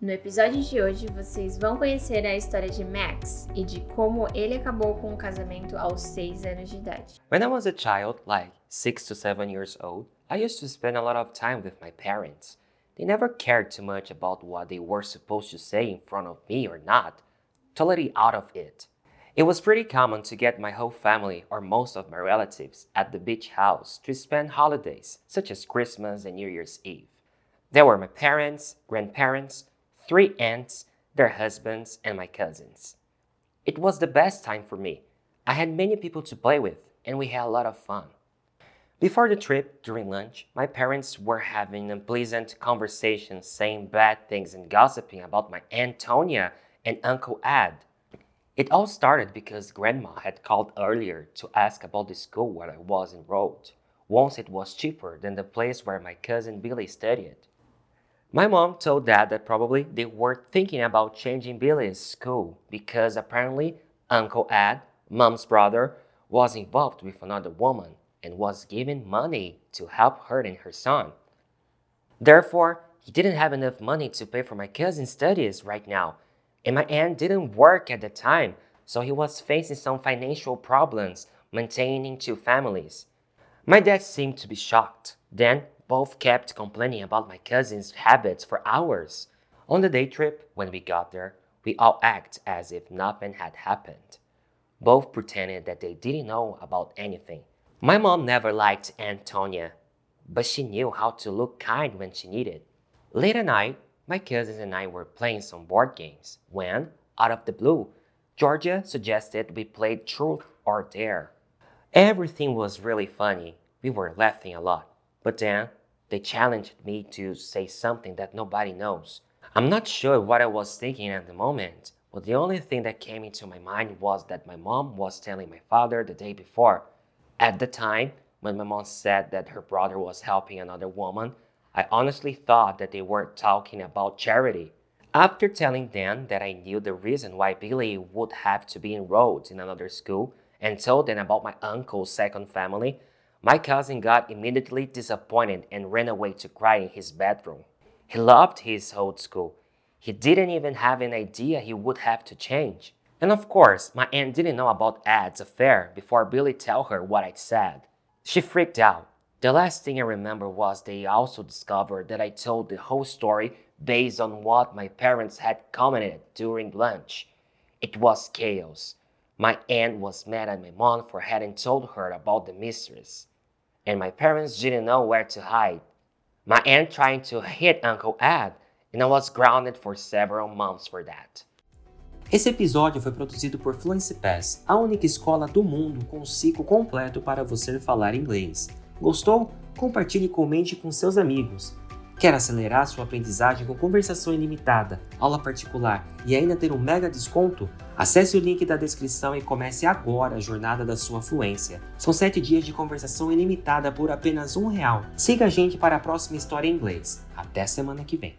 No episódio de hoje, vocês vão conhecer a história de Max e de como ele acabou com o casamento aos 6 anos de idade. When I was a child, like 6 to 7 years old, I used to spend a lot of time with my parents. They never cared too much about what they were supposed to say in front of me or not, totally out of it. It was pretty common to get my whole family or most of my relatives at the beach house to spend holidays, such as Christmas and New Year's Eve. There were my parents, grandparents, three aunts, their husbands, and my cousins. It was the best time for me. I had many people to play with, and we had a lot of fun. Before the trip, during lunch, my parents were having unpleasant conversations, saying bad things and gossiping about my Aunt Tonya and Uncle Ed. It all started because Grandma had called earlier to ask about the school where I was enrolled. Once it was cheaper than the place where my cousin Billy studied. My mom told dad that probably they were thinking about changing Billy's school because apparently Uncle Ed, mom's brother, was involved with another woman and was giving money to help her and her son. Therefore, he didn't have enough money to pay for my cousin's studies right now, and my aunt didn't work at the time, so he was facing some financial problems maintaining two families. My dad seemed to be shocked. Then both kept complaining about my cousin's habits for hours. On the day trip, when we got there, we all acted as if nothing had happened. Both pretended that they didn't know about anything. My mom never liked Antonia, but she knew how to look kind when she needed. Late at night, my cousins and I were playing some board games when, out of the blue, Georgia suggested we play Truth or Dare. Everything was really funny. We were laughing a lot. But then they challenged me to say something that nobody knows. I'm not sure what I was thinking at the moment, but the only thing that came into my mind was that my mom was telling my father the day before. At the time, when my mom said that her brother was helping another woman, I honestly thought that they were talking about charity. After telling them that I knew the reason why Billy would have to be enrolled in another school and told them about my uncle's second family, my cousin got immediately disappointed and ran away to cry in his bedroom. He loved his old school. He didn't even have an idea he would have to change. And of course, my aunt didn't know about Ed's affair before Billy told her what I'd said. She freaked out. The last thing I remember was they also discovered that I told the whole story based on what my parents had commented during lunch. It was chaos. My aunt was mad at my mom for having told her about the mistress, and my parents didn't know where to hide. My aunt trying to hit Uncle Ed, and I was grounded for several months for that. Esse episódio foi produzido por Fluency Pass, a única escola do mundo com um ciclo completo para você falar inglês. Gostou? Compartilhe e comente com seus amigos. Quer acelerar sua aprendizagem com conversação ilimitada, aula particular e ainda ter um mega desconto? Acesse o link da descrição e comece agora a jornada da sua fluência. São 7 dias de conversação ilimitada por apenas um real. Siga a gente para a próxima história em inglês. Até semana que vem.